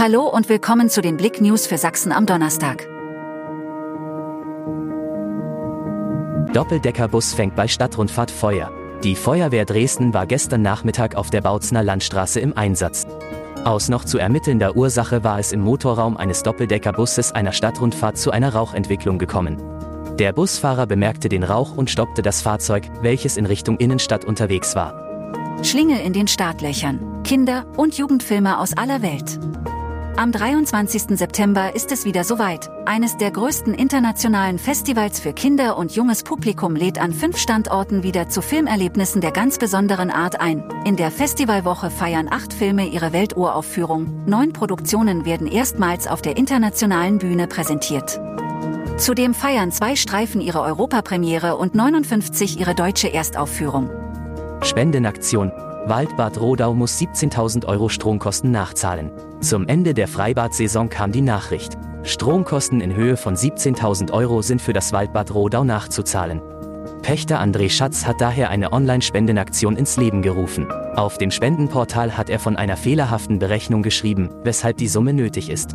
Hallo und willkommen zu den Blick News für Sachsen am Donnerstag. Doppeldeckerbus fängt bei Stadtrundfahrt Feuer. Die Feuerwehr Dresden war gestern Nachmittag auf der Bautzner Landstraße im Einsatz. Aus noch zu ermittelnder Ursache war es im Motorraum eines Doppeldeckerbusses einer Stadtrundfahrt zu einer Rauchentwicklung gekommen. Der Busfahrer bemerkte den Rauch und stoppte das Fahrzeug, welches in Richtung Innenstadt unterwegs war. Schlingel in den Startlöchern. Kinder- und Jugendfilme aus aller Welt. Am 23. September ist es wieder soweit. Eines der größten internationalen Festivals für Kinder und junges Publikum lädt an fünf Standorten wieder zu Filmerlebnissen der ganz besonderen Art ein. In der Festivalwoche feiern acht Filme ihre Welturaufführung. Neun Produktionen werden erstmals auf der internationalen Bühne präsentiert. Zudem feiern zwei Streifen ihre Europapremiere und 59 ihre deutsche Erstaufführung. Spendenaktion. Waldbad Rodau muss 17.000 Euro Stromkosten nachzahlen. Zum Ende der Freibad-Saison kam die Nachricht. Stromkosten in Höhe von 17.000 Euro sind für das Waldbad Rodau nachzuzahlen. Pächter André Schatz hat daher eine Online-Spendenaktion ins Leben gerufen. Auf dem Spendenportal hat er von einer fehlerhaften Berechnung geschrieben, weshalb die Summe nötig ist.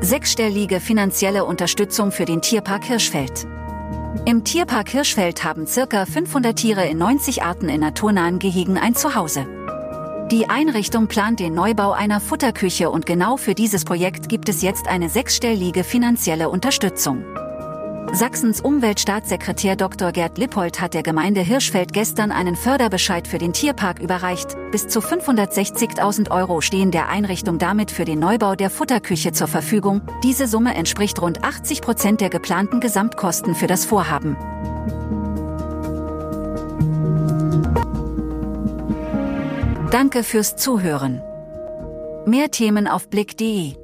Sechsstellige finanzielle Unterstützung für den Tierpark Hirschfeld. Im Tierpark Hirschfeld haben circa 500 Tiere in 90 Arten in naturnahen Gehegen ein Zuhause. Die Einrichtung plant den Neubau einer Futterküche und genau für dieses Projekt gibt es jetzt eine sechsstellige finanzielle Unterstützung. Sachsens Umweltstaatssekretär Dr. Gerd Lippold hat der Gemeinde Hirschfeld gestern einen Förderbescheid für den Tierpark überreicht. Bis zu 560.000 Euro stehen der Einrichtung damit für den Neubau der Futterküche zur Verfügung. Diese Summe entspricht rund 80 Prozent der geplanten Gesamtkosten für das Vorhaben. Danke fürs Zuhören. Mehr Themen auf blick.de